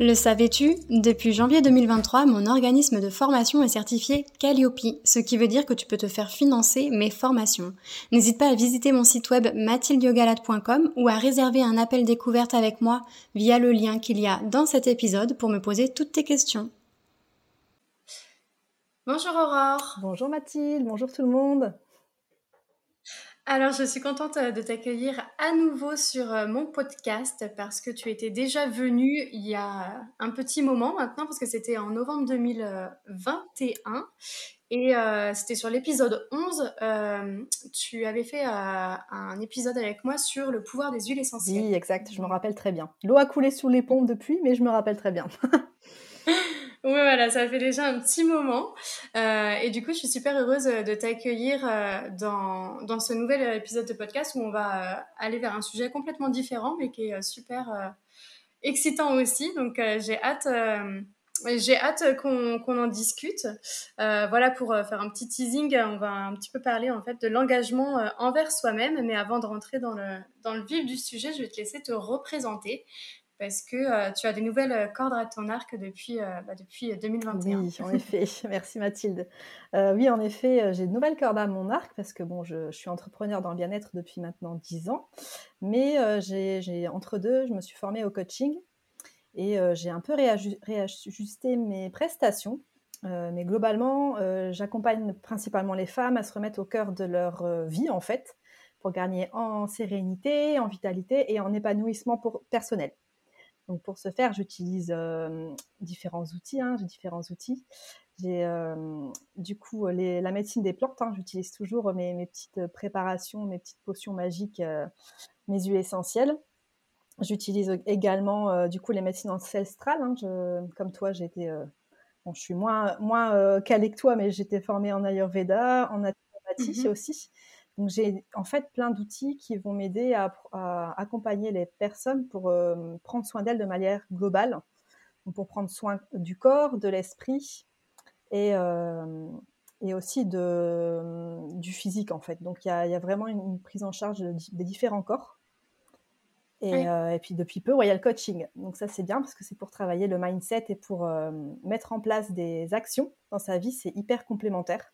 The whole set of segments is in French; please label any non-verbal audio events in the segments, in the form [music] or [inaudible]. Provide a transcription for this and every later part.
Le savais-tu Depuis janvier 2023, mon organisme de formation est certifié Calliope, ce qui veut dire que tu peux te faire financer mes formations. N'hésite pas à visiter mon site web mathildiogalade.com ou à réserver un appel découverte avec moi via le lien qu'il y a dans cet épisode pour me poser toutes tes questions. Bonjour Aurore. Bonjour Mathilde, bonjour tout le monde. Alors, je suis contente euh, de t'accueillir à nouveau sur euh, mon podcast parce que tu étais déjà venue il y a un petit moment maintenant, parce que c'était en novembre 2021. Et euh, c'était sur l'épisode 11. tu avais fait un épisode avec moi sur le pouvoir des huiles essentielles. Oui, exact, je me rappelle très bien. L'eau a coulé sous les pompes depuis, mais je me rappelle très bien. [laughs] Oui, voilà, ça fait déjà un petit moment. Euh, et du coup, je suis super heureuse de t'accueillir euh, dans, dans ce nouvel épisode de podcast où on va euh, aller vers un sujet complètement différent, mais qui est super excitant aussi. Donc, j'ai hâte. j'ai hâte qu'on en discute. voilà, pour faire un petit teasing, on va un petit peu parler en fait de l'engagement envers soi-même. Mais avant de rentrer dans le, dans le vif du sujet, je vais te laisser te représenter parce que euh, tu as des nouvelles euh, cordes à ton arc depuis, euh, bah, depuis 2021. Oui, en effet. [laughs] Merci Mathilde. oui, en effet, j'ai de nouvelles cordes à mon arc parce que bon, je, suis entrepreneur dans le bien-être depuis maintenant 10 ans. Mais j'ai entre deux, je me suis formée au coaching et j'ai un peu réajusté mes prestations. mais globalement, j'accompagne principalement les femmes à se remettre au cœur de leur vie en fait pour gagner en sérénité, en vitalité et en épanouissement personnel. Donc pour ce faire, j'utilise différents outils. Hein, j'ai différents outils. J'ai du coup la médecine des plantes. Hein, j'utilise toujours mes, petites préparations, mes petites potions magiques, mes huiles essentielles. J'utilise également du coup les médecines ancestrales. Hein, comme toi, j'étais, bon, je suis moins moins calée que toi, mais j'étais formée en Ayurveda, en naturopathie mmh aussi. Donc j'ai en fait plein d'outils qui vont m'aider à, accompagner les personnes pour euh, prendre soin d'elles de manière globale, pour prendre soin du corps, de l'esprit et, euh, et aussi de, du physique en fait. Donc il y, a, vraiment une, prise en charge des différents corps. Et, euh, et, puis depuis peu, il y a le coaching. Donc ça c'est bien parce que c'est pour travailler le mindset et pour mettre en place des actions dans sa vie, c'est hyper complémentaire.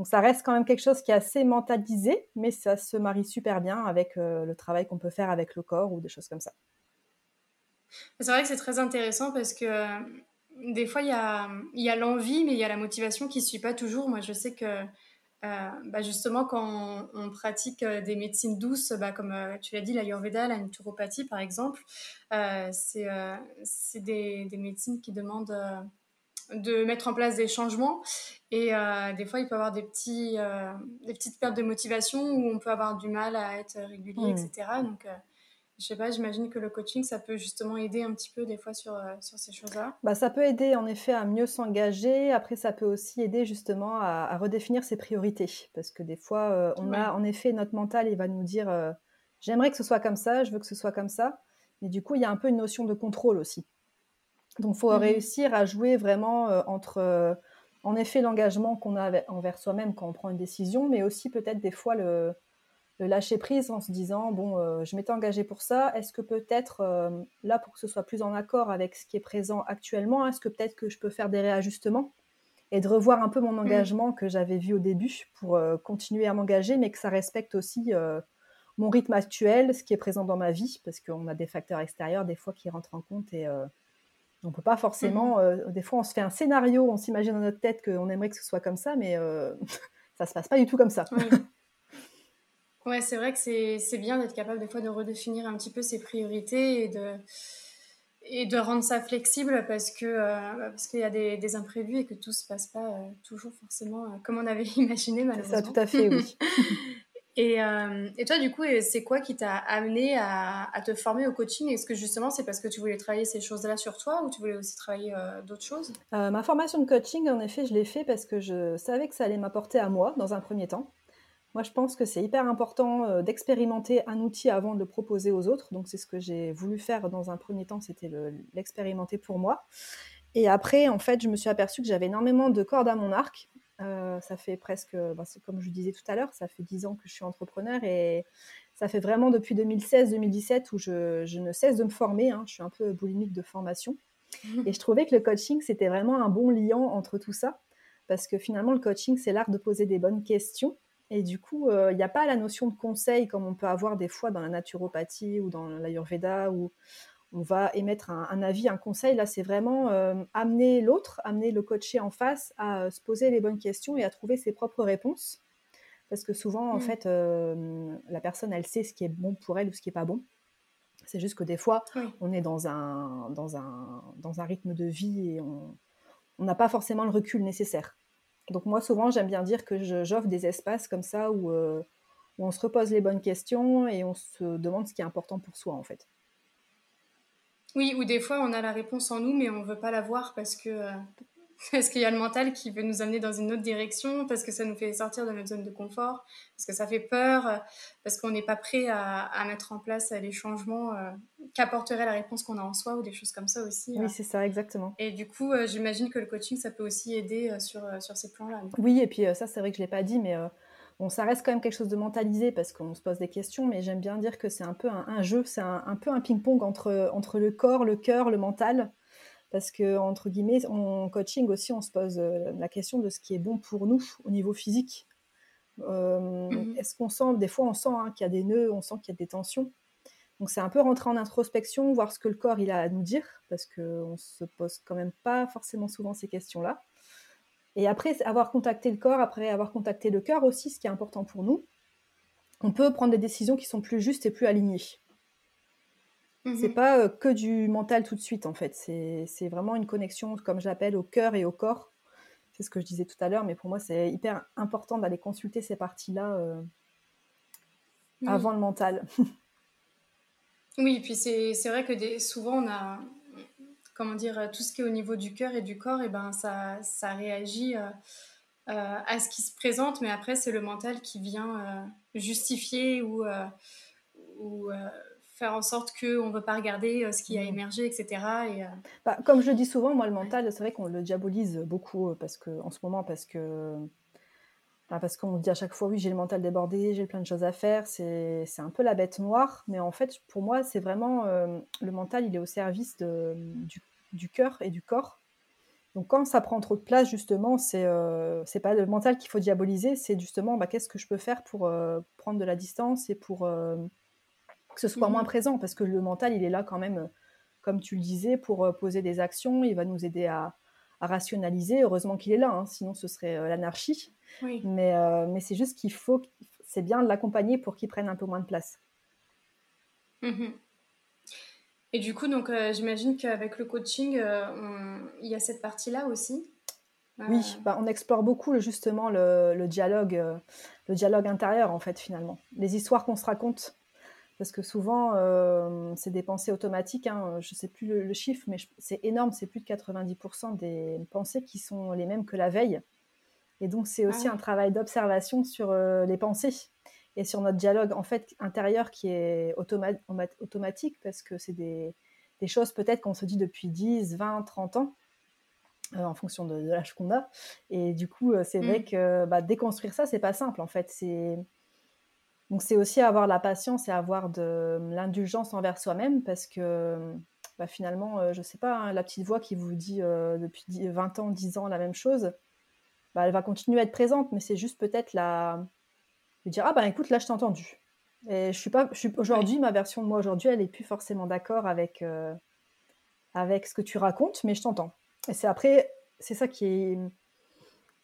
Donc ça reste quand même quelque chose qui est assez mentalisé, mais ça se marie super bien avec euh, le travail qu'on peut faire avec le corps ou des choses comme ça. C'est vrai que c'est très intéressant parce que euh, des fois, il y a, l'envie, mais il y a la motivation qui ne suit pas toujours. Moi, je sais que euh, bah, justement, quand on, pratique des médecines douces, bah, comme tu l'as dit, l'ayurveda, la naturopathie par exemple, c'est des, médecines qui demandent de mettre en place des changements. Et euh, des fois, il peut y avoir des, petits, euh, des petites pertes de motivation où on peut avoir du mal à être régulier, etc. Mm. Donc, euh, je sais pas, j'imagine que le coaching, ça peut justement aider un petit peu des fois sur, sur ces choses-là. Bah, ça peut aider en effet à mieux s'engager. Après, ça peut aussi aider justement à, redéfinir ses priorités. Parce que des fois, on a en effet notre mental, il va nous dire j'aimerais que ce soit comme ça, je veux que ce soit comme ça. Mais du coup, il y a un peu une notion de contrôle aussi. Donc, il faut mmh réussir à jouer vraiment entre, en effet, l'engagement qu'on a envers soi-même quand on prend une décision, mais aussi peut-être des fois le, lâcher prise en se disant bon, je m'étais engagé pour ça. Est-ce que peut-être là, pour que ce soit plus en accord avec ce qui est présent actuellement, est-ce que peut-être que je peux faire des réajustements et de revoir un peu mon mmh. engagement que j'avais vu au début pour continuer à m'engager, mais que ça respecte aussi mon rythme actuel, ce qui est présent dans ma vie, parce qu'on a des facteurs extérieurs des fois qui rentrent en compte et on peut pas forcément. Mmh. Euh, des fois, on se fait un scénario, on s'imagine dans notre tête qu'on aimerait que ce soit comme ça, mais euh, [laughs] ça se passe pas du tout comme ça. Ouais, [laughs] c'est vrai que c'est bien d'être capable des fois de redéfinir un petit peu ses priorités et de, et de rendre ça flexible parce que euh, parce qu'il y a des, imprévus et que tout se passe pas toujours forcément comme on avait [laughs] imaginé malheureusement. Ça, tout à fait, oui. Et, euh, et, toi, du coup, c'est quoi qui t'a amené à, te former au coaching? Est-ce que justement, c'est parce que tu voulais travailler ces choses-là sur toi ou tu voulais aussi travailler euh, d'autres choses? Euh, Ma formation de coaching, en effet, je l'ai fait parce que je savais que ça allait m'apporter à moi dans un premier temps. Moi, je pense que c'est hyper important d'expérimenter un outil avant de le proposer aux autres. Donc, c'est ce que j'ai voulu faire dans un premier temps, c'était l'expérimenter pour moi. Et après, en fait, je me suis aperçue que j'avais énormément de cordes à mon arc euh, ça fait presque, bah, comme je disais tout à l'heure, ça fait 10 ans que je suis entrepreneur et ça fait vraiment depuis 2016-2017 où je, ne cesse de me former. Hein. Je suis un peu boulimique de formation. [laughs] Et je trouvais que le coaching, c'était vraiment un bon liant entre tout ça. Parce que finalement, le coaching, c'est l'art de poser des bonnes questions. Et du coup, euh, il n'y a pas la notion de conseil comme on peut avoir des fois dans la naturopathie ou dans l'ayurveda ou on va émettre un, avis, un conseil. Là, c'est vraiment euh, amener l'autre, amener le coaché en face à euh, se poser les bonnes questions et à trouver ses propres réponses. Parce que souvent, en mm. fait, euh, la personne, elle sait ce qui est bon pour elle ou ce qui n'est pas bon. C'est juste que des fois, on est dans un, dans, un, dans un rythme de vie et on n'a pas forcément le recul nécessaire. Donc moi, souvent, j'aime bien dire que j'offre des espaces comme ça où, où on se repose les bonnes questions et on se demande ce qui est important pour soi, en fait. Oui, ou des fois on a la réponse en nous, mais on veut pas la voir parce que euh, [laughs] parce qu'il y a le mental qui veut nous amener dans une autre direction, parce que ça nous fait sortir de notre zone de confort, parce que ça fait peur, parce qu'on n'est pas prêt à, mettre en place les changements euh, qu'apporterait la réponse qu'on a en soi ou des choses comme ça aussi. Oui, c'est ça, exactement. Et du coup, euh, j'imagine que le coaching, ça peut aussi aider sur, sur ces plans-là. Oui, et puis ça, c'est vrai que je ne l'ai pas dit, mais Bon, ça reste quand même quelque chose de mentalisé parce qu'on se pose des questions, mais j'aime bien dire que c'est un peu un, jeu, c'est un, peu un ping-pong entre, entre le corps, le cœur, le mental. Parce que, entre guillemets, en coaching aussi, on se pose euh, la question de ce qui est bon pour nous au niveau physique. Euh, mhm. Est-ce qu'on sent, des fois, on sent hein, qu'il y a des nœuds, on sent qu'il y a des tensions. Donc, c'est un peu rentrer en introspection, voir ce que le corps il a à nous dire, parce qu'on ne se pose quand même pas forcément souvent ces questions-là. Et après avoir contacté le corps, après avoir contacté le cœur aussi, ce qui est important pour nous, on peut prendre des décisions qui sont plus justes et plus alignées. Ce C'est pas euh, que du mental tout de suite en fait. C'est vraiment une connexion, comme j'appelle, au cœur et au corps. C'est ce que je disais tout à l'heure, mais pour moi c'est hyper important d'aller consulter ces parties-là euh, avant le mental. [laughs] oui, et puis c'est vrai que des, souvent on a, comment dire, euh, tout ce qui est au niveau du cœur et du corps, et ben ça, ça réagit euh, euh, à ce qui se présente, mais après c'est le mental qui vient justifier ou, ou faire en sorte qu'on ne veut pas regarder ce qui a mmh. émergé, etc. Et, bah, comme je dis souvent, moi le mental, c'est vrai qu'on le diabolise beaucoup parce que, en ce moment parce que bah, parce qu'on dit à chaque fois, oui, j'ai le mental débordé, j'ai plein de choses à faire, c'est un peu la bête noire, mais en fait, pour moi, c'est vraiment le mental, il est au service de, du du cœur et du corps. Donc quand ça prend trop de place, justement, c'est euh, pas le mental qu'il faut diaboliser, c'est justement bah, qu'est-ce que je peux faire pour euh, prendre de la distance et pour euh, que ce soit moins mhm. présent, parce que le mental, il est là quand même, comme tu le disais, pour poser des actions, il va nous aider à, rationaliser. Heureusement qu'il est là, hein, sinon ce serait l'anarchie. Mais, mais c'est juste qu'il faut, c'est bien de l'accompagner pour qu'il prenne un peu moins de place. Mhm. Et du coup, donc, euh, j'imagine qu'avec le coaching, euh, il y a cette partie-là aussi. Oui, euh. bah, on explore beaucoup justement le, dialogue, le dialogue intérieur en fait finalement, les histoires qu'on se raconte, parce que souvent c'est des pensées automatiques. Hein, je ne sais plus le, chiffre, mais c'est énorme, c'est plus de 90% des pensées qui sont les mêmes que la veille. Et donc c'est aussi ah un travail d'observation sur les pensées et sur notre dialogue en fait intérieur qui est automatique parce que c'est des, choses peut-être qu'on se dit depuis 10, 20, 30 ans. Euh, en fonction de, l'âge qu'on a. Et du coup, euh, c'est vrai mm. que bah, déconstruire ça, c'est pas simple en fait. C'est donc c'est aussi avoir la patience et avoir de l'indulgence envers soi-même parce que bah, finalement, euh, je sais pas, hein, la petite voix qui vous dit depuis 20 ans, 10 ans la même chose, bah, elle va continuer à être présente, mais c'est juste peut-être la de dire ah ben écoute là je t'ai entendu. Et je suis pas je suis aujourd'hui ma version de moi aujourd'hui elle est plus forcément d'accord avec euh, avec ce que tu racontes mais je t'entends. Et c'est après c'est ça qui est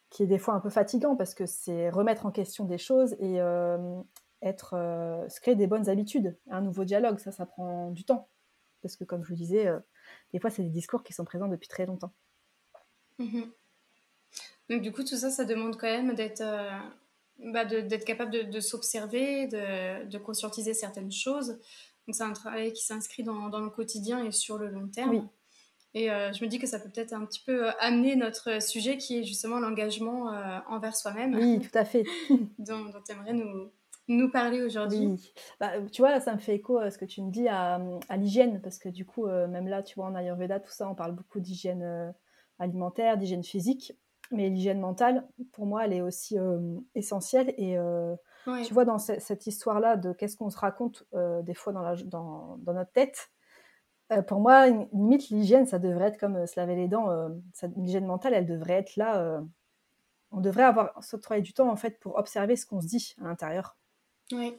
qui est des fois un peu fatigant parce que c'est remettre en question des choses et euh, être euh, se créer des bonnes habitudes un nouveau dialogue ça ça prend du temps. Parce que comme je vous disais des fois c'est des discours qui sont présents depuis très longtemps. Mmh donc du coup tout ça ça demande quand même d'être bah, d'être capable de, s'observer, de, de, conscientiser certaines choses. Donc c'est un travail qui s'inscrit dans, dans, le quotidien et sur le long terme. Oui. Et euh, je me dis que ça peut peut-être un petit peu euh, amener notre sujet qui est justement l'engagement euh, envers soi-même. Oui, tout à fait. [laughs] dont, dont tu aimerais nous, nous parler aujourd'hui. Oui. Bah, tu vois, là, ça me fait écho à ce que tu me dis à, à l'hygiène, parce que du coup, même là, tu vois, en Ayurveda, tout ça, on parle beaucoup d'hygiène alimentaire, d'hygiène physique, mais l'hygiène mentale, pour moi, elle est aussi essentielle. Et tu vois, dans cette histoire-là de qu'est-ce qu'on se raconte des fois dans, la, dans, dans notre tête, euh, pour moi, limite, l'hygiène, ça devrait être comme euh, se laver les dents. Euh, l'hygiène mentale, elle devrait être là. on devrait avoir travail du temps, en fait, pour observer ce qu'on se dit à l'intérieur. Oui.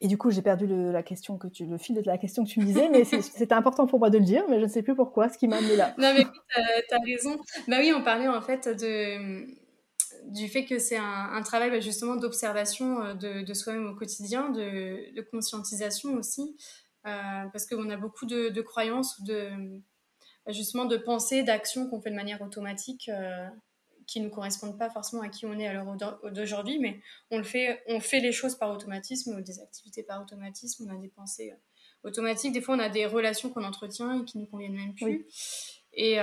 Et du coup, j'ai perdu le, la question que tu, le fil de la question que tu me disais, mais [laughs] c'était important pour moi de le dire, mais je ne sais plus pourquoi, ce qui m'a amené là. Non, mais tu as, raison. Bah oui, on parlait en fait de, du fait que c'est un, travail bah, justement d'observation de, de soi-même au quotidien, de, de conscientisation aussi. Euh, parce qu'on a beaucoup de, croyances ou de, justement de pensées, d'actions qu'on fait de manière automatique euh, qui ne correspondent pas forcément à qui on est à l'heure d'aujourd'hui, mais on, le fait, on fait les choses par automatisme, des activités par automatisme, on a des pensées euh, automatiques, des fois on a des relations qu'on entretient et qui ne nous conviennent même plus. Et,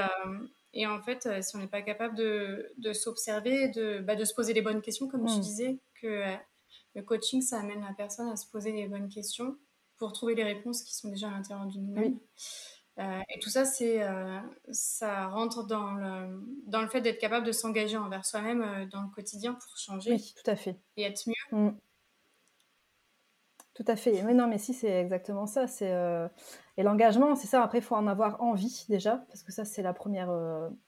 et, en fait, si on n'est pas capable de, de s'observer, de, bah, de se poser les bonnes questions, comme tu mm. disais, que le coaching, ça amène la personne à se poser les bonnes questions pour trouver les réponses qui sont déjà à l'intérieur de nous-mêmes. Euh, et tout ça, c'est, euh, ça rentre dans le, dans le fait d'être capable de s'engager envers soi-même euh, dans le quotidien pour changer. Oui, tout à fait. Et être mieux. Mm. Tout à fait. Mais non, mais si, c'est exactement ça. C'est, Et l'engagement, c'est ça. Après, il faut en avoir envie déjà, parce que ça, c'est la première,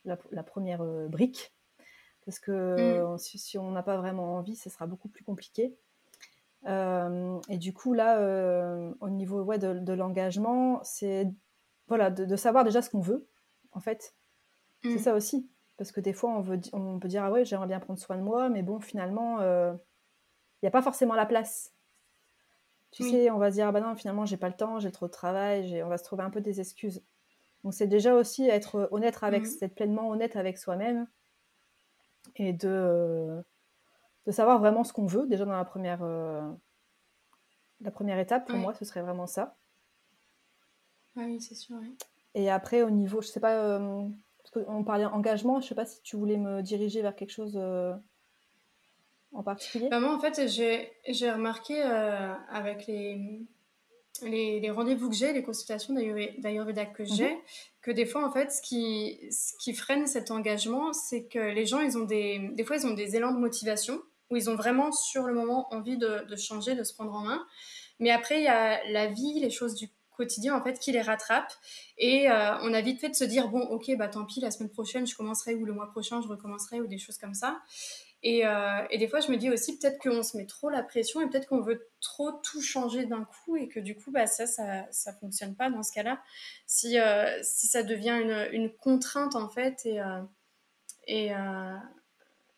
la, première brique. Parce que mm. si, si, on n'a pas vraiment envie, ce sera beaucoup plus compliqué. Et du coup, là, au niveau ouais, de, l'engagement, c'est voilà, de, savoir déjà ce qu'on veut, en fait. C'est mm. ça aussi. Parce que des fois, on, veut, on peut dire Ah ouais, j'aimerais bien prendre soin de moi, mais bon, finalement, il euh, n'y a pas forcément la place. Tu sais, on va se dire Ah bah non, finalement, j'ai pas le temps, j'ai trop de travail, on va se trouver un peu des excuses. Donc, c'est déjà aussi être honnête avec, mm. être pleinement honnête avec soi-même et de de savoir vraiment ce qu'on veut, déjà dans la première, euh, la première étape, pour moi, ce serait vraiment ça. Oui, c'est sûr. Et après, au niveau, je sais pas, euh, on parlait engagement, je sais pas si tu voulais me diriger vers quelque chose euh, en particulier. Bah, moi, en fait, j'ai remarqué avec les, les, rendez-vous que j'ai, les consultations d'Ayurveda que j'ai, mhm. que des fois, en fait, ce qui, ce qui freine cet engagement, c'est que les gens, ils ont des, des fois, ils ont des élans de motivation où ils ont vraiment sur le moment envie de, changer, de se prendre en main. Mais après, il y a la vie, les choses du quotidien en fait qui les rattrapent et euh, on a vite fait de se dire bon ok bah tant pis la semaine prochaine je commencerai ou le mois prochain je recommencerai ou des choses comme ça. Et, euh, et des fois je me dis aussi peut-être qu'on se met trop la pression et peut-être qu'on veut trop tout changer d'un coup et que du coup bah ça ça ça fonctionne pas dans ce cas-là. Si euh, si ça devient une, une, contrainte en fait et et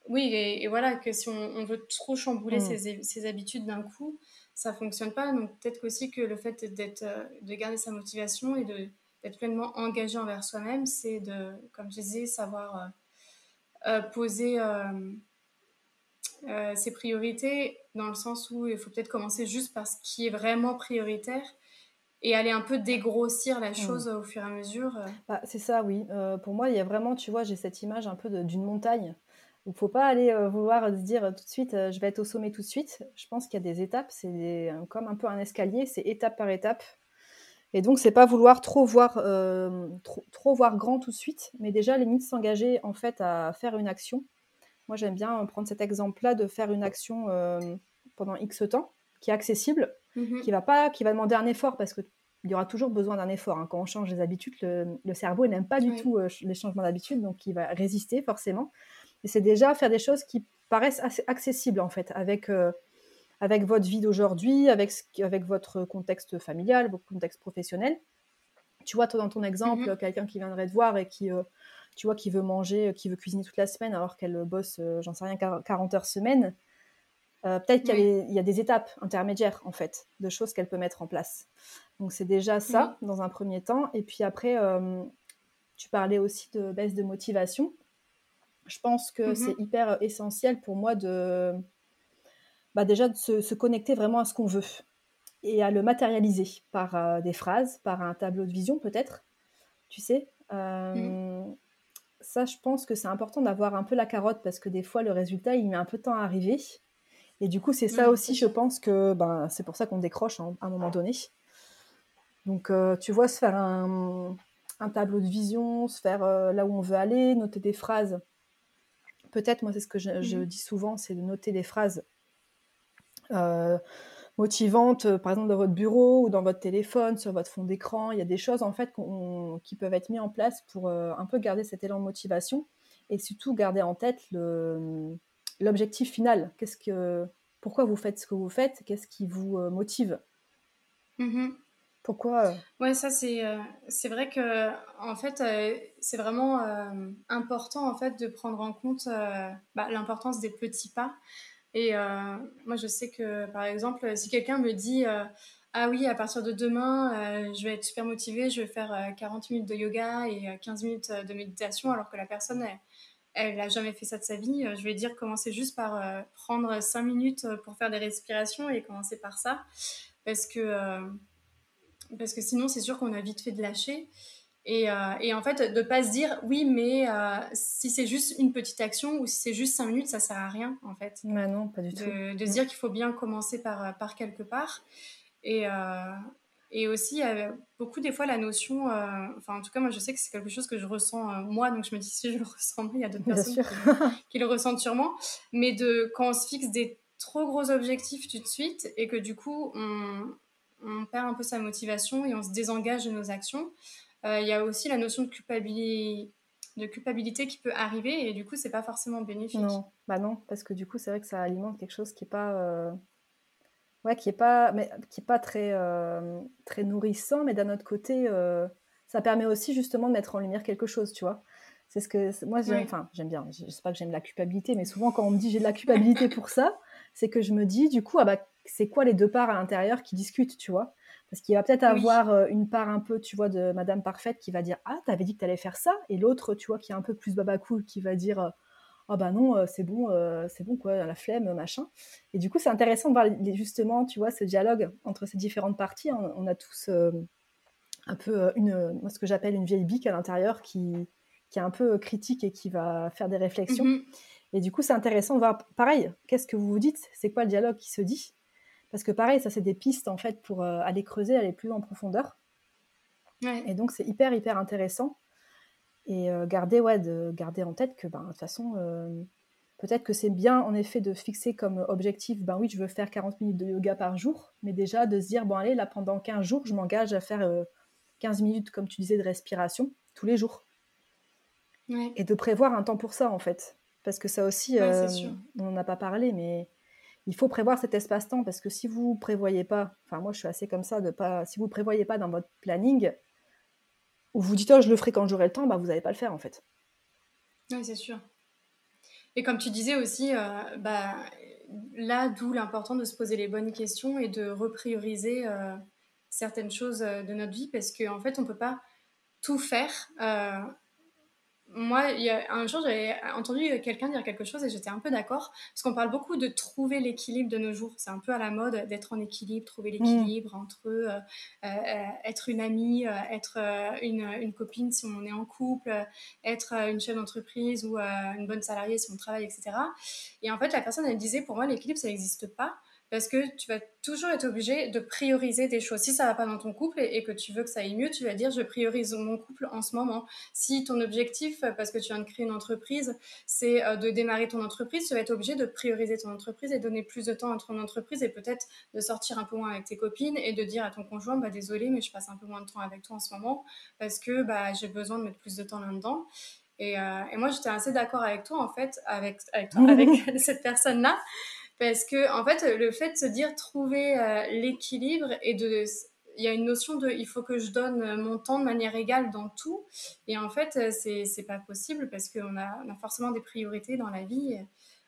oui, et, voilà, que si on, veut trop chambouler mm. ses, habitudes d'un coup, ça fonctionne pas. Donc peut-être aussi que le fait d'être, euh, de garder sa motivation et de, d'être pleinement engagé envers soi-même, c'est de, comme je disais, savoir euh, euh, poser ses priorités dans le sens où il faut peut-être commencer juste par ce qui est vraiment prioritaire et aller un peu dégrossir la mm. chose au fur et à mesure. Bah, c'est ça, oui. pour moi, il y a vraiment, tu vois, j'ai cette image un peu d'une montagne il ne faut pas aller euh, vouloir se dire tout de suite, euh, je vais être au sommet tout de suite. Je pense qu'il y a des étapes, c'est comme un peu un escalier, c'est étape par étape. Et donc, c'est pas vouloir trop voir, euh, trop, voir grand tout de suite, mais déjà, limite, s'engager en fait à faire une action. Moi, j'aime bien prendre cet exemple-là de faire une action pendant X temps, qui est accessible, mhm. qui va pas, qui va demander un effort, parce qu'il y aura toujours besoin d'un effort. Hein. Quand on change les habitudes, le, cerveau n'aime pas du tout les changements d'habitude, donc il va résister forcément. C'est déjà faire des choses qui paraissent assez accessibles en fait, avec, euh, avec votre vie d'aujourd'hui, avec, avec votre contexte familial, votre contexte professionnel. Tu vois, toi dans ton exemple, mhm. quelqu'un qui viendrait te voir et qui, euh, tu vois, qui veut manger, qui veut cuisiner toute la semaine alors qu'elle bosse, euh, j'en sais rien, 40 heures semaine. Peut-être qu'il y, a des étapes intermédiaires en fait, de choses qu'elle peut mettre en place. Donc c'est déjà ça dans un premier temps. Et puis après, tu parlais aussi de baisse de motivation. Je pense que c'est Mhm. hyper essentiel pour moi de bah, déjà de se, se connecter vraiment à ce qu'on veut et à le matérialiser par euh, des phrases, par un tableau de vision peut-être, tu sais. Mhm. Euh, ça, je pense que c'est important d'avoir un peu la carotte parce que des fois, le résultat, il met un peu de temps à arriver. Et du coup, c'est ça c'est aussi, je pense que ben, c'est pour ça qu'on décroche hein, à un moment donné. Donc, euh, tu vois, se faire un, un tableau de vision, se faire euh, là où on veut aller, noter des phrases. Peut-être, moi, c'est ce que je, je Mhm. dis souvent, c'est de noter des phrases euh, motivantes, euh, par exemple dans votre bureau ou dans votre téléphone, sur votre fond d'écran. Il y a des choses en fait qui peuvent être mises en place pour euh, un peu garder cet élan de motivation et surtout garder en tête le- l'objectif final. Qu'est-ce que, pourquoi vous faites ce que vous faites? Qu'est-ce qui vous motive? Mhm. Pourquoi euh, Ouais, ça c'est euh, c'est vrai que en fait euh, c'est vraiment important en fait de prendre en compte bah, l'importance des petits pas. Et moi je sais que par exemple si quelqu'un me dit ah oui à partir de demain je vais être super motivée, je vais faire euh, 40 minutes de yoga et euh, 15 minutes de méditation alors que la personne elle, elle a jamais fait ça de sa vie, je vais dire commencer juste par prendre 5 minutes pour faire des respirations et commencer par ça parce que parce que sinon, c'est sûr qu'on a vite fait de lâcher. Et, euh, et en fait, de pas se dire, oui, mais euh, si c'est juste une petite action ou si c'est juste cinq minutes, ça sert à rien, en fait. bah non, pas du tout. De, de se Mm. dire qu'il faut bien commencer par, par quelque part. Et, euh, et aussi, il y a beaucoup des fois la notion, euh, enfin, en tout cas, moi, je sais que c'est quelque chose que je ressens euh, moi, donc je me dis, si je le [laughs] ressens il y a d'autres personnes qui, qui le ressentent sûrement. Mais de, quand on se fixe des trop gros objectifs tout de suite et que du coup, on, on perd un peu sa motivation et on se désengage de nos actions. Euh, Il y a aussi la notion de culpabilité, de culpabilité qui peut arriver et du coup, c'est pas forcément bénéfique. non, bah non, parce que du coup, c'est vrai que ça alimente quelque chose qui est pas, euh, ouais, qui est pas, mais qui est pas très, euh, très nourrissant, mais d'un autre côté, euh, ça permet aussi justement de mettre en lumière quelque chose, tu vois. C'est ce que moi j'aime, enfin j'aime bien. Je sais pas que j'aime la culpabilité, mais souvent quand on me dit j'ai de la culpabilité pour ça, c'est que je me dis du coup ah bah c'est quoi les deux parts à l'intérieur qui discutent, tu vois? Parce qu'il va peut-être Oui. avoir euh, une part un peu, tu vois, de Madame Parfaite qui va dire ah t'avais dit que t'allais faire ça, et l'autre, tu vois, qui est un peu plus baba cool qui va dire euh, ah bah non euh, c'est bon, c'est bon quoi, la flemme machin. Et du coup c'est intéressant de voir les- justement, tu vois, ce dialogue entre ces différentes parties. On, on a tous un peu une, moi ce que j'appelle une vieille bique à l'intérieur qui qui est un peu critique et qui va faire des réflexions. Mhm. Et du coup, c'est intéressant de voir, pareil, qu'est-ce que vous vous dites? C'est quoi le dialogue qui se dit? Parce que pareil, ça, c'est des pistes, en fait, pour euh, aller creuser, aller plus en profondeur. Ouais. Et donc, c'est hyper, hyper intéressant. Et euh, garder, ouais, de garder en tête que, ben, de toute façon, euh, peut-être que c'est bien, en effet, de fixer comme objectif, ben oui, je veux faire 40 minutes de yoga par jour, mais déjà de se dire, bon, allez, là, pendant 15 jours, je m'engage à faire euh, 15 minutes, comme tu disais, de respiration tous les jours Ouais. et de prévoir un temps pour ça en fait. Parce que ça aussi, Ouais, on n'en a pas parlé, mais il faut prévoir cet espace-temps parce que si vous prévoyez pas, enfin moi je suis assez comme ça, de pas, si vous prévoyez pas dans votre planning, ou vous dites oh je le ferai quand j'aurai le temps, bah vous n'allez pas le faire en fait. Ouais, c'est sûr. Et comme tu disais aussi, euh, bah, là, d'où l'important de se poser les bonnes questions et de reprioriser euh, certaines choses euh, de notre vie parce qu'en en fait, on peut pas tout faire. Moi, il y a un jour, j'avais entendu quelqu'un dire quelque chose et j'étais un peu d'accord, parce qu'on parle beaucoup de trouver l'équilibre de nos jours. C'est un peu à la mode d'être en équilibre, trouver l'équilibre entre euh, euh, être une amie, euh, être euh, une, une, copine si on est en couple, euh, être une chef d'entreprise ou euh, une bonne salariée si on travaille, etc. Et en fait, la personne, elle disait, pour moi, l'équilibre, ça n'existe pas parce que tu vas toujours être obligé de prioriser des choses. Si ça va pas dans ton couple et, et, que tu veux que ça aille mieux, tu vas dire je priorise mon couple en ce moment. Si ton objectif, parce que tu viens de créer une entreprise, c'est euh, de démarrer ton entreprise, tu vas être obligé de prioriser ton entreprise et donner plus de temps à ton entreprise et peut-être de sortir un peu moins avec tes copines et de dire à ton conjoint bah désolé mais je passe un peu moins de temps avec toi en ce moment parce que bah j'ai besoin de mettre plus de temps là-dedans. Et, euh, et, moi j'étais assez d'accord avec toi en fait, avec, avec, toi, [laughs] avec [laughs] cette personne-là. Parce que, en fait, le fait de se dire trouver euh, l'équilibre et de. Il y a une notion de il faut que je donne mon temps de manière égale dans tout. Et en fait, c'est pas possible parce qu'on a, on a forcément des priorités dans la vie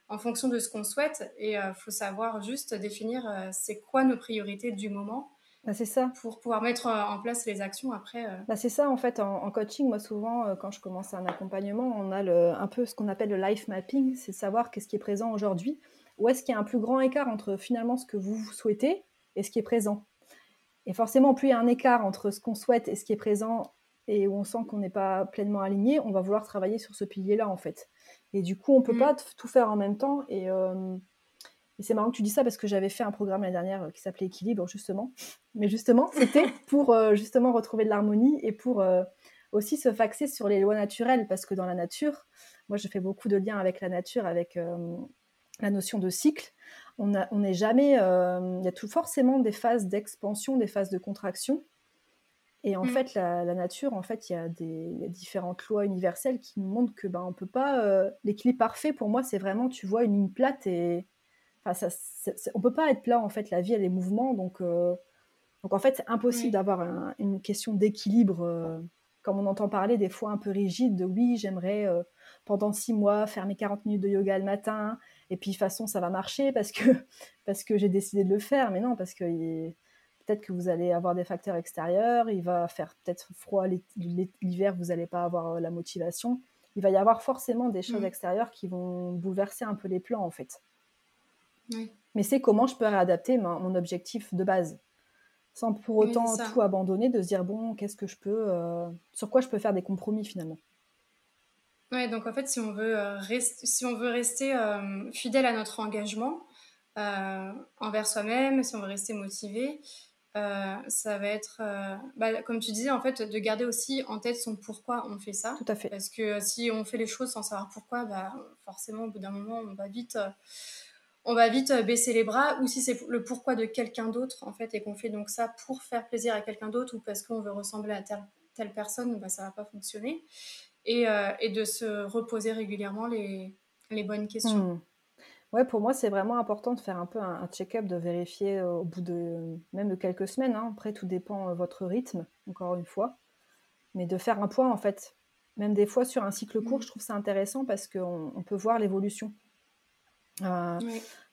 en fonction de ce qu'on souhaite. Et il euh, faut savoir juste définir euh, c'est quoi nos priorités du moment. Bah, c'est ça. Pour pouvoir mettre en place les actions après. Bah, c'est ça, en fait, en, coaching, moi, souvent, quand je commence un accompagnement, on a le, un peu ce qu'on appelle le life mapping, c'est savoir qu'est-ce qui est présent aujourd'hui, où est-ce qu'il y a un plus grand écart entre finalement ce que vous souhaitez et ce qui est présent? Et forcément, plus il y a un écart entre ce qu'on souhaite et ce qui est présent, et où on sent qu'on n'est pas pleinement aligné, on va vouloir travailler sur ce pilier-là, en fait. Et du coup, on ne peut mm. pas tout faire en même temps. Euh, et, c'est marrant que tu dis ça parce que j'avais fait un programme l'année dernière euh, qui s'appelait Équilibre, justement. Mais justement, [laughs] c'était pour euh, justement retrouver de l'harmonie et pour aussi se faxer sur les lois naturelles. Parce que dans la nature, moi, je fais beaucoup de liens avec la nature, avec la notion de cycle on n'est jamais. Euh, il y a tout forcément des phases d'expansion, des phases de contraction. Et en mm. fait, la, nature, en fait, il y, a des différentes lois universelles qui nous montrent que ben, on peut pas. Euh, l'équilibre parfait, pour moi, c'est vraiment, tu vois, une ligne plate et. Enfin, ça, on peut pas être plat, en fait. La vie, elle est mouvement. Donc, euh, donc en fait, c'est impossible d'avoir une question d'équilibre, comme on entend parler des fois un peu rigide, de oui, j'aimerais pendant six mois faire mes 40 minutes de yoga le matin, et puis de toute façon ça va marcher parce que, [laughs] parce que j'ai décidé de le faire, mais non, parce que peut-être que vous allez avoir des facteurs extérieurs, il va faire peut-être froid l'hiver, vous n'allez pas avoir euh, la motivation. Il va y avoir forcément des choses mmh. extérieures qui vont bouleverser un peu les plans en fait. Mais c'est comment je peux réadapter mon, objectif de base sans pour autant tout abandonner, de se dire bon, qu'est-ce que je peux, euh, sur quoi je peux faire des compromis finalement. Donc en fait, si on veut, euh, si on veut rester euh, fidèle à notre engagement euh, envers soi-même, si on veut rester motivé, ça va être, bah, comme tu disais, en fait, de garder aussi en tête son pourquoi on fait ça. Tout à fait. Parce que si on fait les choses sans savoir pourquoi, bah, forcément, au bout d'un moment, on va vite, on va vite baisser les bras. Ou si c'est le pourquoi de quelqu'un d'autre, en fait, et qu'on fait donc ça pour faire plaisir à quelqu'un d'autre ou parce qu'on veut ressembler à telle, telle personne, bah, ça va pas fonctionner. Euh, et, de se reposer régulièrement les, les bonnes questions. Hmm. Ouais, pour moi, c'est vraiment important de faire un peu un, check-up, de vérifier euh, au bout de même de quelques semaines. Hein. Après, tout dépend de euh, votre rythme, encore une fois. Mais de faire un point, en fait. Même des fois, sur un cycle court, hmm. je trouve ça intéressant parce qu'on on peut voir l'évolution.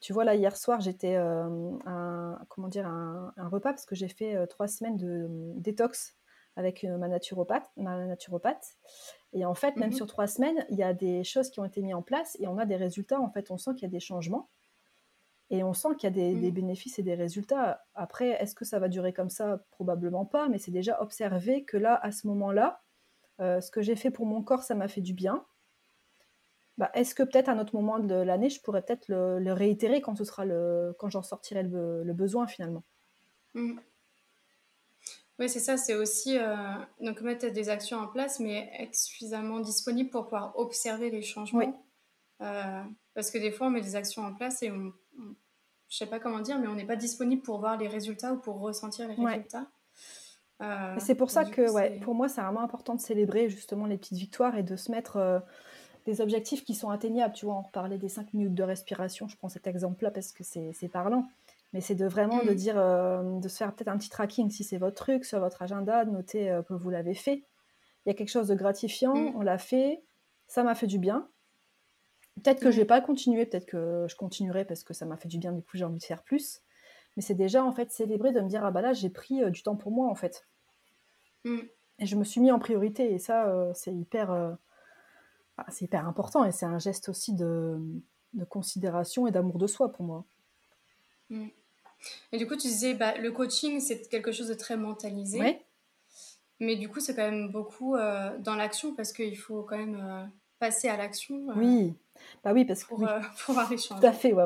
Tu vois, là, hier soir, j'étais un, comment dire, un, un, repas parce que j'ai fait trois semaines de détox avec ma naturopathe, ma naturopathe. Et en fait, même mhm. sur trois semaines, il y a des choses qui ont été mises en place et on a des résultats. En fait, on sent qu'il y a des changements et on sent qu'il y a des, mhm. bénéfices et des résultats. Après, est-ce que ça va durer comme ça? Probablement pas, mais c'est déjà observé que là, à ce moment-là, euh, ce que j'ai fait pour mon corps, ça m'a fait du bien. Bah, est-ce que peut-être à un autre moment de l'année, je pourrais peut-être le, réitérer quand ce sera le, quand j'en sortirai le, besoin finalement? Mhm. Oui, c'est ça, c'est aussi euh, donc mettre des actions en place, mais être suffisamment disponible pour pouvoir observer les changements. Euh, parce que des fois, on met des actions en place et on, ne je sais pas comment dire, mais on n'est pas disponible pour voir les résultats ou pour ressentir les résultats. Euh, c'est pour ça que, ouais, pour moi, c'est vraiment important de célébrer justement les petites victoires et de se mettre des objectifs qui sont atteignables. Tu vois, on parlait des 5 minutes de respiration, je prends cet exemple-là parce que c'est parlant. Mais c'est de vraiment de mm. dire, euh, de se faire peut-être un petit tracking si c'est votre truc sur votre agenda, de noter euh, que vous l'avez fait. Il y a quelque chose de gratifiant, mm. on l'a fait, ça m'a fait du bien. Peut-être que je je vais pas continuer, peut-être que je continuerai parce que ça m'a fait du bien, du coup j'ai envie de faire plus. Mais c'est déjà en fait célébrer de me dire, ah bah là j'ai pris euh, du temps pour moi en fait. Mm. Et je me suis mis en priorité et ça c'est hyper, bah, c'est hyper important et c'est un geste aussi de, de considération et d'amour de soi pour moi. Mm. Et du coup, tu disais, bah, le coaching, c'est quelque chose de très mentalisé. Oui. Mais du coup, c'est quand même beaucoup euh, dans l'action parce qu'il faut quand même euh, passer à l'action. Euh, oui. Bah oui, parce que pour, [laughs] pour avoir Tout à fait, ouais,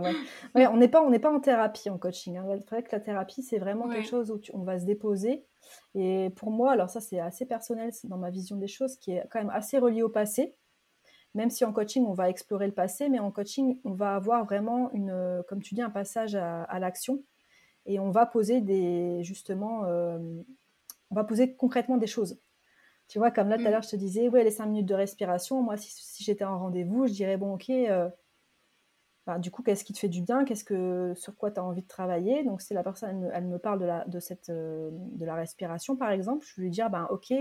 ouais. on n'est pas, on n'est pas en thérapie en coaching. Hein. C'est vrai que la thérapie, c'est vraiment quelque chose où on va se déposer. Et pour moi, alors ça, c'est assez personnel, c'est dans ma vision des choses, qui est quand même assez relié au passé même si en coaching, on va explorer le passé, mais en coaching, on va avoir vraiment, une, comme tu dis, un passage à, l'action et on va poser des, justement, euh, on va poser concrètement des choses. Tu vois, comme là, tout à mm. l'heure, je te disais, ouais, les cinq minutes de respiration, moi, si, j'étais en rendez-vous, je dirais, bon, ok, euh, bah, du coup, qu'est-ce qui te fait du bien? Qu'est-ce que, Sur quoi tu as envie de travailler? Donc, si la personne, elle me, parle de la, de, cette, euh, de la respiration, par exemple, je vais lui dire, ben, ok,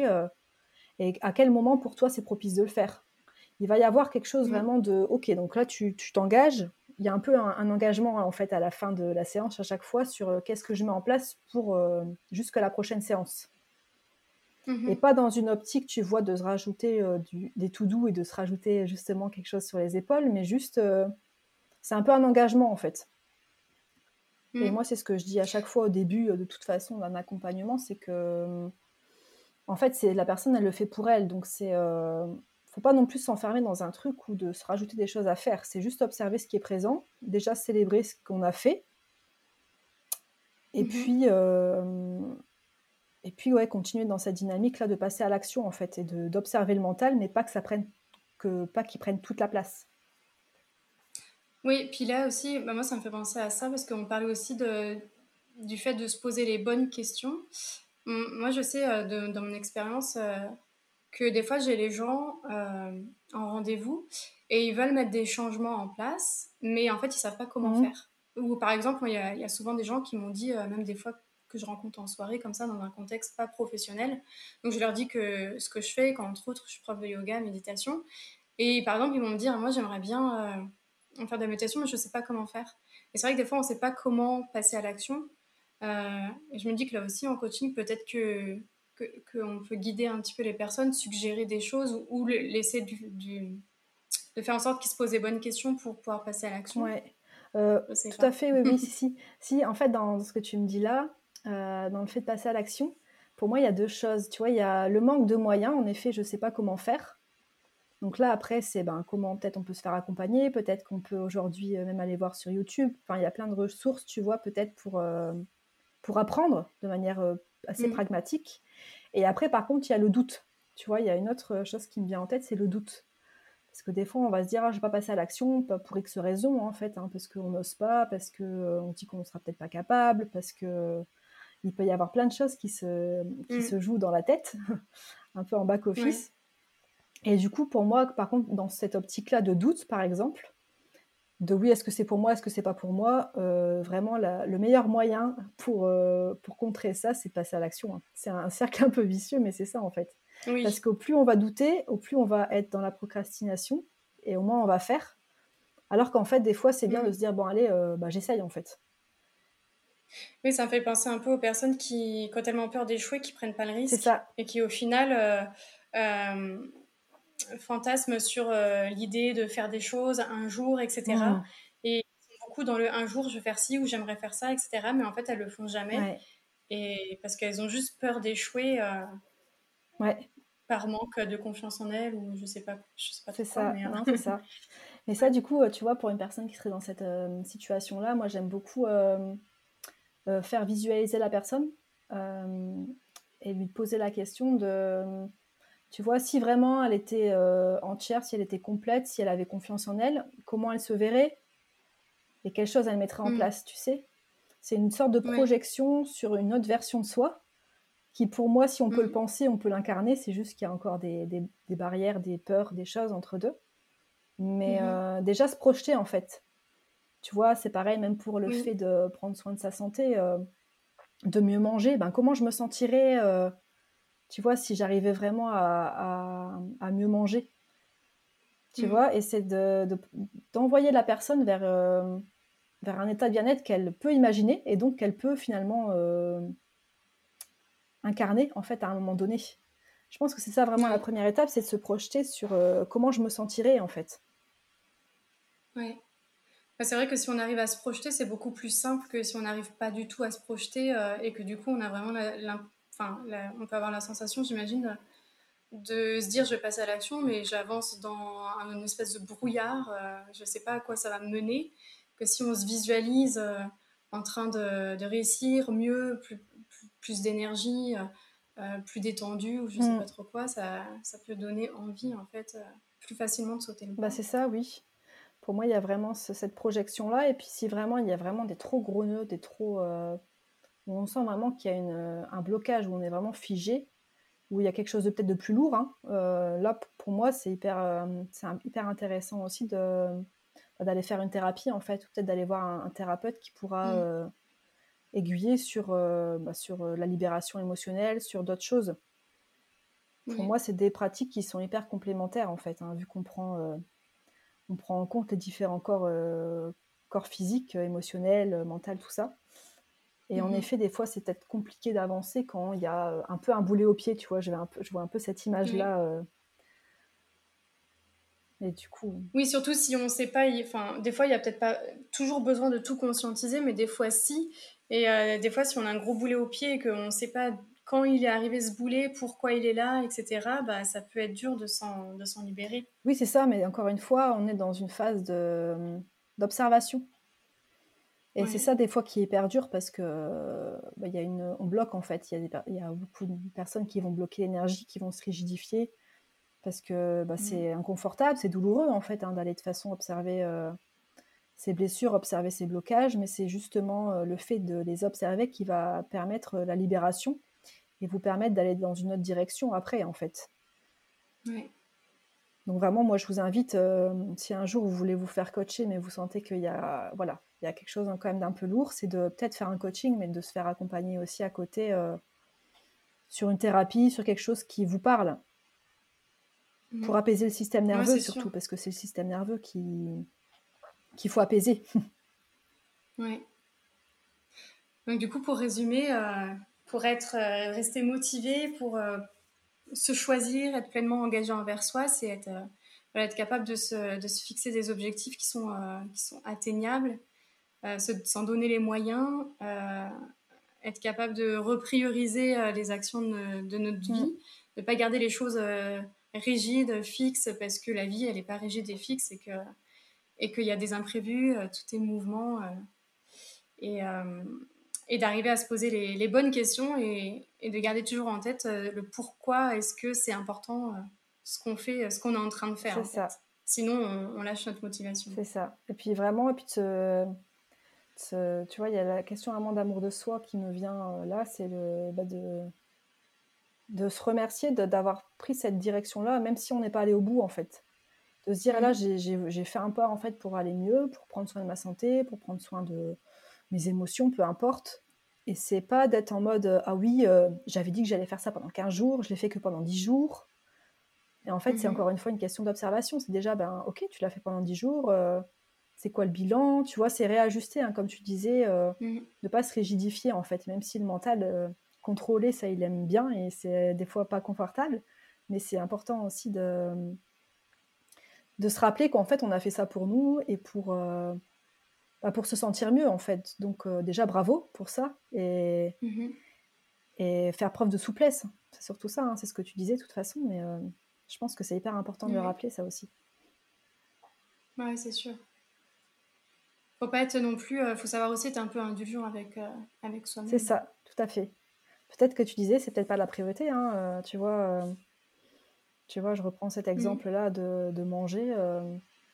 et à quel moment pour toi c'est propice de le faire? Il va y avoir quelque chose vraiment de OK, donc là tu t'engages, il y a un peu un, engagement en fait à la fin de la séance à chaque fois sur qu'est-ce que je mets en place pour jusqu'à la prochaine séance. Et pas dans une optique, tu vois, de se rajouter des tout doux et de se rajouter justement quelque chose sur les épaules, mais juste, c'est un peu un engagement en fait. Et mm. moi, c'est ce que je dis à chaque fois au début, de toute façon, d'un accompagnement, c'est que, en fait, c'est la personne, elle le fait pour elle. Donc, c'est, faut pas non plus s'enfermer dans un truc ou de se rajouter des choses à faire. C'est juste observer ce qui est présent, déjà célébrer ce qu'on a fait, et mm-hmm. puis, et puis ouais, continuer dans cette dynamique là de passer à l'action en fait et d'observer le mental, mais pas que ça prenne que pas qu'il prenne toute la place. Oui, puis là aussi, bah moi, ça me fait penser à ça parce qu'on parlait aussi de, du fait de se poser les bonnes questions. Moi, je sais euh, dans mon expérience euh, que des fois, j'ai les gens euh, en rendez-vous et ils veulent mettre des changements en place, mais en fait, ils savent pas comment mmh. faire. Ou par exemple, il y, a, y, a souvent des gens qui m'ont dit, même des fois que je rencontre en soirée, comme ça, dans un contexte pas professionnel. Donc, je leur dis que ce que je fais, quand entre autres, je suis prof de yoga, méditation. Et par exemple, ils vont me dire, moi, j'aimerais bien faire de la méditation, mais je ne sais pas comment faire. Et c'est vrai que des fois, on ne sait pas comment passer à l'action. Euh, et je me dis que là aussi, en coaching, peut-être que qu'on peut guider un petit peu les personnes, suggérer des choses ou, laisser du, de faire en sorte qu'ils se posent des bonnes questions pour pouvoir passer à l'action. Ouais. Euh, tout à fait, oui, oui, [laughs] si, si. Si, en fait, dans ce que tu me dis là, euh, dans le fait de passer à l'action, pour moi, il y a deux choses. Tu vois, il y a le manque de moyens. En effet, je ne sais pas comment faire. Donc là, après, c'est ben, comment peut-être on peut se faire accompagner, peut-être qu'on peut aujourd'hui euh, même aller voir sur YouTube. Enfin, il y a plein de ressources, tu vois, peut-être pour, euh, pour apprendre de manière euh, assez mmh. pragmatique. Et après, par contre, il y a le doute. Tu vois, il y a une autre chose qui me vient en tête, c'est le doute. Parce que des fois, on va se dire, ah, je ne vais pas passer à l'action pour X raisons, en fait, hein, parce qu'on n'ose pas, parce qu'on dit qu'on ne sera peut-être pas capable, parce que il peut y avoir plein de choses qui se, qui mmh. se jouent dans la tête, [laughs] un peu en back-office. Et du coup, pour moi, par contre, dans cette optique-là de doute, par exemple, de oui, est-ce que c'est pour moi, est-ce que c'est pas pour moi, euh, vraiment le meilleur moyen pour, euh, pour contrer ça, c'est de passer à l'action. Hein. C'est un, [laughs] cercle un peu vicieux, mais c'est ça en fait. Parce qu'au plus on va douter, au plus on va être dans la procrastination, et au moins on va faire. Alors qu'en fait, des fois, c'est bien mm. de se dire, bon, allez, euh, bah, j'essaye en fait. Oui, ça me fait penser un peu aux personnes qui, quand elles ont peur d'échouer, qui prennent pas le risque. C'est ça. Et qui, au final, fantasme sur euh, l'idée de faire des choses un jour, etc. Mmh. Et beaucoup dans le un jour, je vais faire ci ou j'aimerais faire ça, etc. Mais en fait, elles le font jamais. Et parce qu'elles ont juste peur d'échouer euh, ouais. par manque de confiance en elles ou je sais pas. Je sais pas c'est ça. Mais, euh, ça. Mais ça, du coup, tu vois, pour une personne qui serait dans cette situation-là, moi, j'aime beaucoup faire visualiser la personne et lui poser la question de tu vois, si vraiment elle était euh, entière, si elle était complète, si elle avait confiance en elle, comment elle se verrait et quelles choses elle mettrait en mm. place, tu sais? C'est une sorte de projection sur une autre version de soi qui, pour moi, si on peut le mm. penser, on peut l'incarner. C'est juste qu'il y a encore des, barrières, des peurs, des choses entre deux. Mais mm-hmm. euh, déjà se projeter, en fait. Tu vois, c'est pareil, même pour le fait de prendre soin de sa santé, euh, de mieux manger. Ben, comment je me sentirais tu vois, si j'arrivais vraiment à, mieux manger. Tu mm. vois, et c'est d'envoyer la personne vers, euh, vers un état de bien-être qu'elle peut imaginer et donc qu'elle peut finalement euh, incarner en fait à un moment donné. Je pense que c'est ça vraiment la première étape, c'est de se projeter sur euh, comment je me sentirais en fait. Ouais. Bah, c'est vrai que si on arrive à se projeter, c'est beaucoup plus simple que si on n'arrive pas du tout à se projeter et que du coup on a vraiment on peut avoir la sensation, j'imagine, de se dire je vais passer à l'action, mais j'avance dans une espèce de brouillard, euh, je ne sais pas à quoi ça va me mener, que si on se visualise euh, en train de, réussir mieux, plus, plus, d'énergie, euh, plus détendu, ou je ne sais mm. pas trop quoi, ça, ça, peut donner envie, en fait, plus facilement de sauter le bah, C'est ça, oui. Pour moi, il y a vraiment cette projection-là, et puis si vraiment il y a vraiment des trop gros nœuds, des trop on sent vraiment qu'il y a euh, un blocage, où on est vraiment figé, où il y a quelque chose de peut-être de plus lourd. Hein. Euh, là, pour moi, c'est hyper, euh, c'est hyper intéressant aussi de, bah, d'aller faire une thérapie, en fait, ou peut-être d'aller voir un, thérapeute qui pourra mmh. aiguiller sur, bah, sur la libération émotionnelle, sur d'autres choses. Pour moi, c'est des pratiques qui sont hyper complémentaires, en fait, hein, vu qu'on prend, on prend en compte les différents corps corps physique, émotionnel, mental, tout ça. Et en Mhm. effet, des fois, c'est peut-être compliqué d'avancer quand il y a un peu un boulet au pied, tu vois. Je, vais un peu, je vois un peu cette image-là. euh. Et du coup, Oui, surtout si on ne sait pas, enfin, des fois, il n'y a peut-être pas toujours besoin de tout conscientiser, mais des fois, si. Et euh, des fois, si on a un gros boulet au pied et qu'on ne sait pas quand il est arrivé ce boulet, pourquoi il est là, etc., bah, ça peut être dur de s'en libérer. oui, c'est ça, mais encore une fois, on est dans une phase de, d'observation. Et c'est ça, des fois, qui est hyper dur parce que bah, y a une, on bloque, en fait. Il y, a y beaucoup de personnes qui vont bloquer l'énergie, qui vont se rigidifier parce que bah, c'est inconfortable, c'est douloureux, en fait, hein, d'aller de façon observer euh, ces blessures, observer ces blocages, mais c'est justement euh, le fait de les observer qui va permettre euh, la libération et vous permettre d'aller dans une autre direction après, en fait. Ouais. Donc vraiment, moi, je vous invite, euh, si un jour vous voulez vous faire coacher, mais vous sentez qu'il y a, voilà, il y a quelque chose quand même d'un peu lourd, c'est de peut-être faire un coaching, mais de se faire accompagner aussi à côté euh, sur une thérapie, sur quelque chose qui vous parle, Mhm. pour apaiser le système nerveux surtout, sûr. parce que c'est le système nerveux qui qu'il faut apaiser. [laughs] Ouais. Donc, du coup, pour résumer, euh, pour être rester motivé, pour se choisir, être pleinement engagé envers soi, c'est être, euh, voilà, être capable de se, de se fixer des objectifs qui sont, euh, qui sont atteignables, euh, se- s'en donner les moyens, être capable de reprioriser les actions de, de notre vie, Mm. de ne pas garder les choses rigides, fixes, parce que la vie, elle n'est pas rigide et fixe et que et qu'il y a des imprévus, tout est mouvement. et, et d'arriver à se poser les, les bonnes questions et, et, de garder toujours en tête euh, le pourquoi est-ce que c'est important euh, ce qu'on fait, ce qu'on est en train de faire. C'est ça. fait. Sinon, on, on, lâche notre motivation. C'est ça. Et puis vraiment, et puis tu vois, il y a la question vraiment d'amour de soi qui me vient euh, là, c'est le bah de, de se remercier d'avoir pris cette direction-là, même si on n'est pas allé au bout en fait. De se dire, là, j'ai fait un pas en fait pour aller mieux, pour prendre soin de ma santé, pour prendre soin de mes émotions, peu importe. Et c'est pas d'être en mode, ah oui, euh, j'avais dit que j'allais faire ça pendant 15 jours, je l'ai fait que pendant 10 jours. Et en fait, c'est encore une fois une question d'observation. C'est déjà, ben, ok, tu l'as fait pendant 10 jours, euh, c'est quoi le bilan? Tu vois, c'est réajuster, hein, comme tu disais, euh, ne pas se rigidifier, en fait, même si le mental, euh, contrôlé, ça, il aime bien et c'est des fois pas confortable. Mais c'est important aussi de, de se rappeler qu'en fait, on a fait ça pour nous et pour, euh, bah, pour se sentir mieux, en fait. Donc, euh, déjà, bravo pour ça et, mmh. et faire preuve de souplesse. C'est surtout ça, hein, c'est ce que tu disais de toute façon, mais euh, je pense que c'est hyper important de le rappeler, ça aussi. Ouais, c'est sûr. Faut pas être non plus, euh, faut savoir aussi être un peu indulgent avec, euh, avec soi-même. C'est ça, tout à fait. Peut-être que tu disais, c'est peut-être pas la priorité, hein, tu vois. tu vois, je reprends cet exemple-là de, de, manger,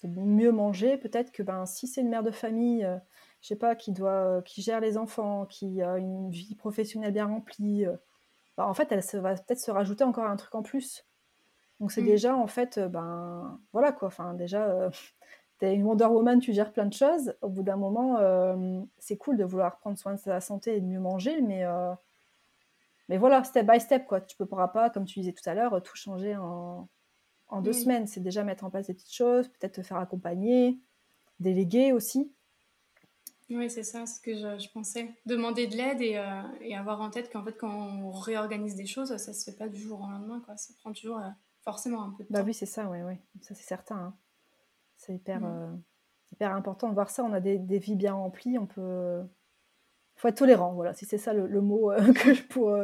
de mieux manger. Peut-être que ben, si c'est une mère de famille, je sais pas, qui doit, qui gère les enfants, qui a une vie professionnelle bien remplie, ben, en fait, elle se, va peut-être se rajouter encore un truc en plus. Donc c'est mmh. déjà en fait, ben voilà quoi. Enfin déjà, euh, [laughs] t'es une Wonder Woman, tu gères plein de choses. Au bout d'un moment, euh, c'est cool de vouloir prendre soin de sa santé et de mieux manger, mais euh, mais voilà, step by step quoi. Tu ne pourras pas, comme tu disais tout à l'heure, tout changer en, en deux mmh. semaines. C'est déjà mettre en place des petites choses, peut-être te faire accompagner, déléguer aussi. Oui, c'est ça, ce que je, je, pensais. Demander de l'aide et, euh, et, avoir en tête qu'en fait, quand on réorganise des choses, ça se fait pas du jour au lendemain, quoi. Ça prend toujours euh, forcément un peu de bah temps. oui, c'est ça, oui, oui. Ça, c'est certain. Hein. C'est hyper, mmh. euh, hyper important de voir ça. On a des, des vies bien remplies, on peut. Il faut être tolérant, voilà. Si c'est ça le, le mot [laughs] que je, pour,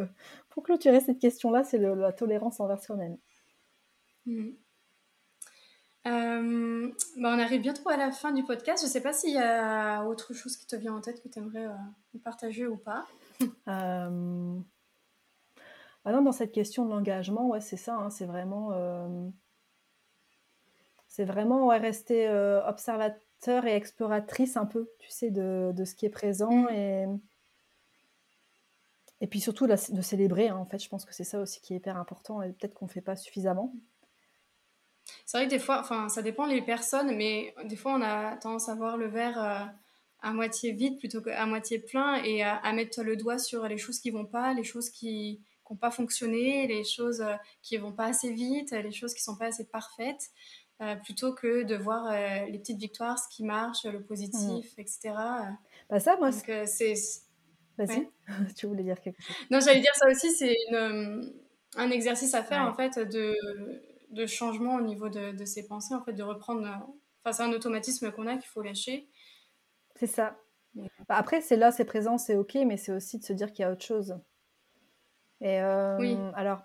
pour clôturer cette question-là, c'est la tolérance envers soi-même. Mmh. Euh, bah on arrive bientôt à la fin du podcast. Je ne sais pas s'il y a autre chose qui te vient en tête que tu aimerais euh, partager ou pas. [laughs] euh... ah non, dans cette question de l'engagement, ouais, c'est ça. Hein, c'est vraiment, c'est vraiment ouais, rester observateur et exploratrice un peu, tu sais, de, de ce qui est présent Mm. mmh. et et puis surtout de célébrer. Hein, en fait, je pense que c'est ça aussi qui est hyper important et peut-être qu'on ne fait pas suffisamment. C'est vrai que des fois, enfin, ça dépend les personnes, mais des fois, on a tendance à voir le verre euh, à moitié vide plutôt qu'à moitié plein et à, à, mettre le doigt sur les choses qui vont pas, les choses qui n'ont pas fonctionné, les choses euh, qui vont pas assez vite, les choses qui sont pas assez parfaites. plutôt que de voir les petites victoires, ce qui marche, le positif, etc. Bah ça, moi, c'est... Vas-y, [laughs] tu voulais dire quelque chose. Non, j'allais dire ça aussi, c'est un exercice à faire, en fait, de, de changement au niveau de, de, ses pensées, en fait, de reprendre... Enfin, c'est un automatisme qu'on a qu'il faut lâcher. C'est ça. Bah, après, c'est là, c'est présent, c'est ok, mais c'est aussi de se dire qu'il y a autre chose. Et oui. alors,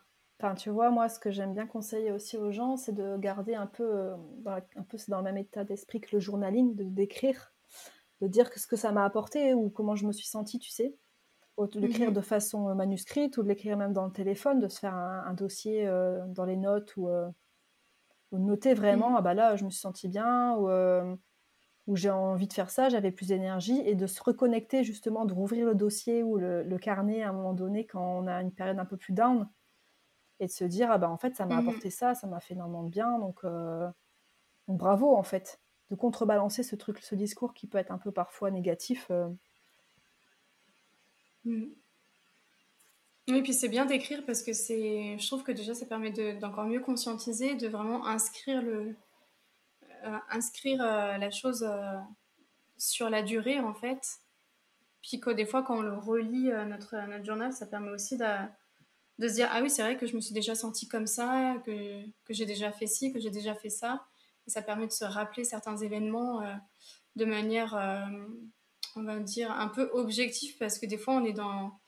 tu vois, moi, ce que j'aime bien conseiller aussi aux gens, c'est de garder un peu, euh, dans un peu c'est dans le même état d'esprit que le journaling, de d'écrire, de dire ce que ça m'a apporté ou comment je me suis sentie, tu sais. De l'écrire mhm. de façon euh, manuscrite ou de l'écrire même dans le téléphone, de se faire un, dossier euh, dans les notes ou, ou, de noter vraiment, mhm. ah bah là, je me suis sentie bien ou, ou j'ai envie de faire ça, j'avais plus d'énergie et de se reconnecter justement, de rouvrir le dossier ou le, le, carnet à un moment donné quand on a une période un peu plus down et de se dire ah bah en fait ça m'a mmh apporté ça, ça m'a fait énormément de bien donc, euh, donc, bravo en fait de contrebalancer ce truc, ce discours qui peut être un peu parfois négatif. Euh. Mmh. Oui, puis c'est bien d'écrire parce que c'est, je trouve que déjà ça permet d'encore mieux conscientiser, de vraiment inscrire le, euh, inscrire la chose sur la durée en fait. Puis que des fois quand on le relit notre notre journal, ça permet aussi de de se dire ah oui c'est vrai que je me suis déjà sentie comme ça que, que j'ai déjà fait ci que j'ai déjà fait ça ça permet de se rappeler certains événements euh, de manière euh, on va dire un peu objective parce que des fois on est dans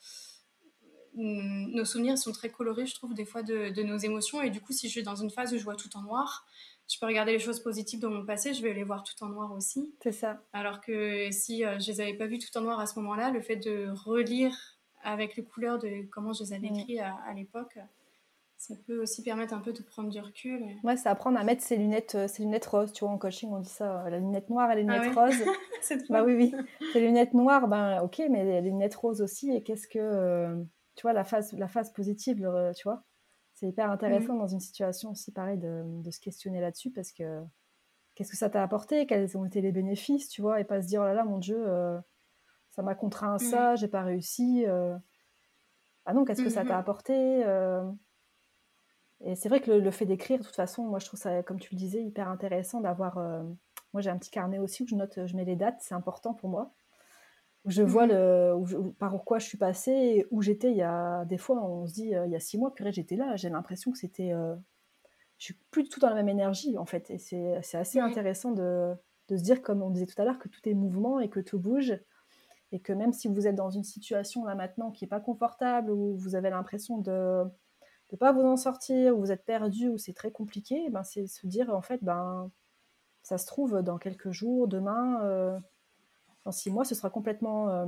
nos souvenirs sont très colorés je trouve des fois de, de, nos émotions. Et du coup si je suis dans une phase où je vois tout en noir je peux regarder les choses positives dans mon passé je vais les voir tout en noir aussi. C'est ça. Alors que si euh, je les avais pas vues tout en noir à ce moment là le fait de relire avec les couleurs de comment je les avais écrits à, l'époque, ça peut aussi permettre un peu de prendre du recul. Ouais, c'est apprendre à mettre ses lunettes, euh, ses lunettes roses. Tu vois, en coaching, on dit ça, euh, la lunette noire et les lunettes ah roses. [laughs] bah oui, oui. Les lunettes noires, ben ok, mais les lunettes roses aussi. Et qu'est-ce que, euh, tu vois, la phase, la phase positive, tu vois C'est hyper intéressant mm. dans une situation aussi pareil de, de se questionner là-dessus parce que qu'est-ce que ça t'a apporté? Quels ont été les bénéfices, tu vois? Et pas se dire, oh là là, mon Dieu, ça m'a contraint à ça, j'ai pas réussi. Euh. Ah non, qu'est-ce que ça t'a mmh apporté. Et c'est vrai que le, fait d'écrire, de toute façon, moi je trouve ça, comme tu le disais, hyper intéressant d'avoir. Euh, moi j'ai un petit carnet aussi où je note, je mets les dates, c'est important pour moi. Où je vois mmh le, par quoi je suis passée, où j'étais il y a. Des fois, on se dit, il y a six mois, purée, j'étais là, j'ai l'impression que c'était. je suis plus du tout dans la même énergie en fait. Et c'est assez intéressant de, de se dire, comme on disait tout à l'heure, que tout est mouvement et que tout bouge et que même si vous êtes dans une situation là maintenant qui n'est pas confortable, où vous avez l'impression de ne pas vous en sortir, où vous êtes perdu, où c'est très compliqué, eh ben c'est se dire en fait, ben, ça se trouve dans quelques jours, demain, euh, dans six mois, ce sera complètement euh,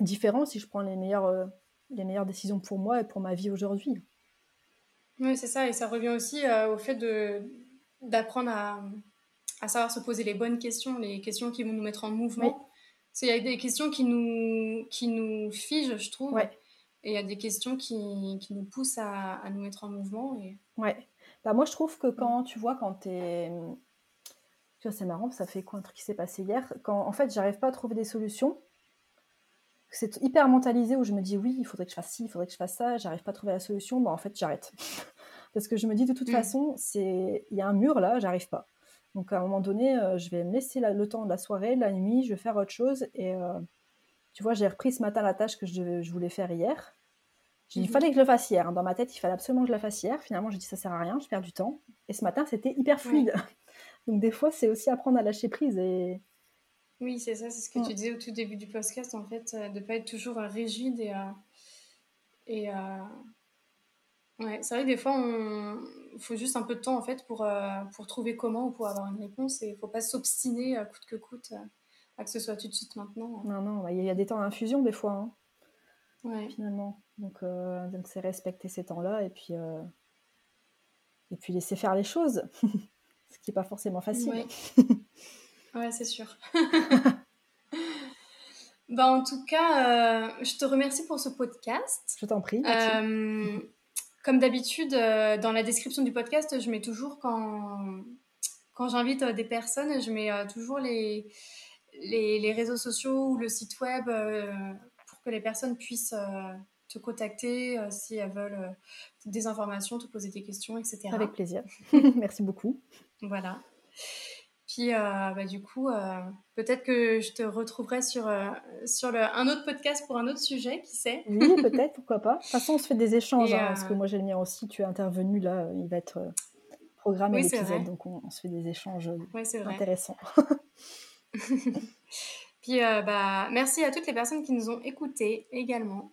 différent si je prends les meilleures, euh, les meilleures décisions pour moi et pour ma vie aujourd'hui. Oui, c'est ça, et ça revient aussi au fait de, d'apprendre à, à, savoir se poser les bonnes questions, les questions qui vont nous mettre en mouvement. Il y a des questions qui nous, qui nous figent, je trouve. Et il y a des questions qui, qui nous poussent à, à, nous mettre en mouvement. Et... Ouais. Bah, moi, je trouve que quand tu vois, quand tu es. Tu vois, c'est marrant, ça fait quoi un truc qui s'est passé hier Quand en fait, j'arrive pas à trouver des solutions, c'est hyper mentalisé où je me dis oui, il faudrait que je fasse ci, il faudrait que je fasse ça, j'arrive pas à trouver la solution, bah en fait, j'arrête. [laughs] Parce que je me dis de toute mm. façon, c'est il y a un mur là, j'arrive pas. Donc à un moment donné, euh, je vais me laisser le temps de la soirée, la nuit, je vais faire autre chose. Et euh, tu vois, j'ai repris ce matin la tâche que je, voulais faire hier. Il mhm. fallait que je le fasse hier. Dans ma tête, il fallait absolument que je la fasse hier. Finalement, j'ai dit ça sert à rien, je perds du temps. Et ce matin, c'était hyper fluide. [laughs] Donc des fois, c'est aussi apprendre à lâcher prise. Et... Oui, c'est ça, c'est ce que tu disais au tout début du podcast, en fait, euh, de ne pas être toujours rigide et, et Ouais, c'est vrai que des fois, il faut juste un peu de temps en fait pour, euh, pour trouver comment ou pour avoir une réponse. Et il ne faut pas s'obstiner à coûte que coûte euh, que ce soit tout de suite maintenant. Non, non, il y a des temps d'infusion des fois. Hein, ouais. Finalement. Donc, euh, donc c'est respecter ces temps-là et puis, et puis laisser faire les choses. [laughs] Ce qui n'est pas forcément facile. Ouais, [laughs] ouais c'est sûr. [laughs] bah, en tout cas, je te remercie pour ce podcast. Je t'en prie. Comme d'habitude, euh, dans la description du podcast, je mets toujours quand, quand j'invite euh, des personnes, je mets euh, toujours les, les, réseaux sociaux ou le site web pour que les personnes puissent te contacter si elles veulent des informations, te poser des questions, etc. Avec plaisir. [laughs] Merci beaucoup. Voilà. Puis, bah, du coup, peut-être que je te retrouverai sur, sur le, un autre podcast pour un autre sujet, qui sait? Oui, peut-être, pourquoi pas. De toute façon, on se fait des échanges, hein, parce que moi, j'ai le mien aussi. Tu es intervenu là, il va être programmé l'épisode, donc on, se fait des échanges intéressants. [laughs] [laughs] Puis, bah, merci à toutes les personnes qui nous ont écoutés également.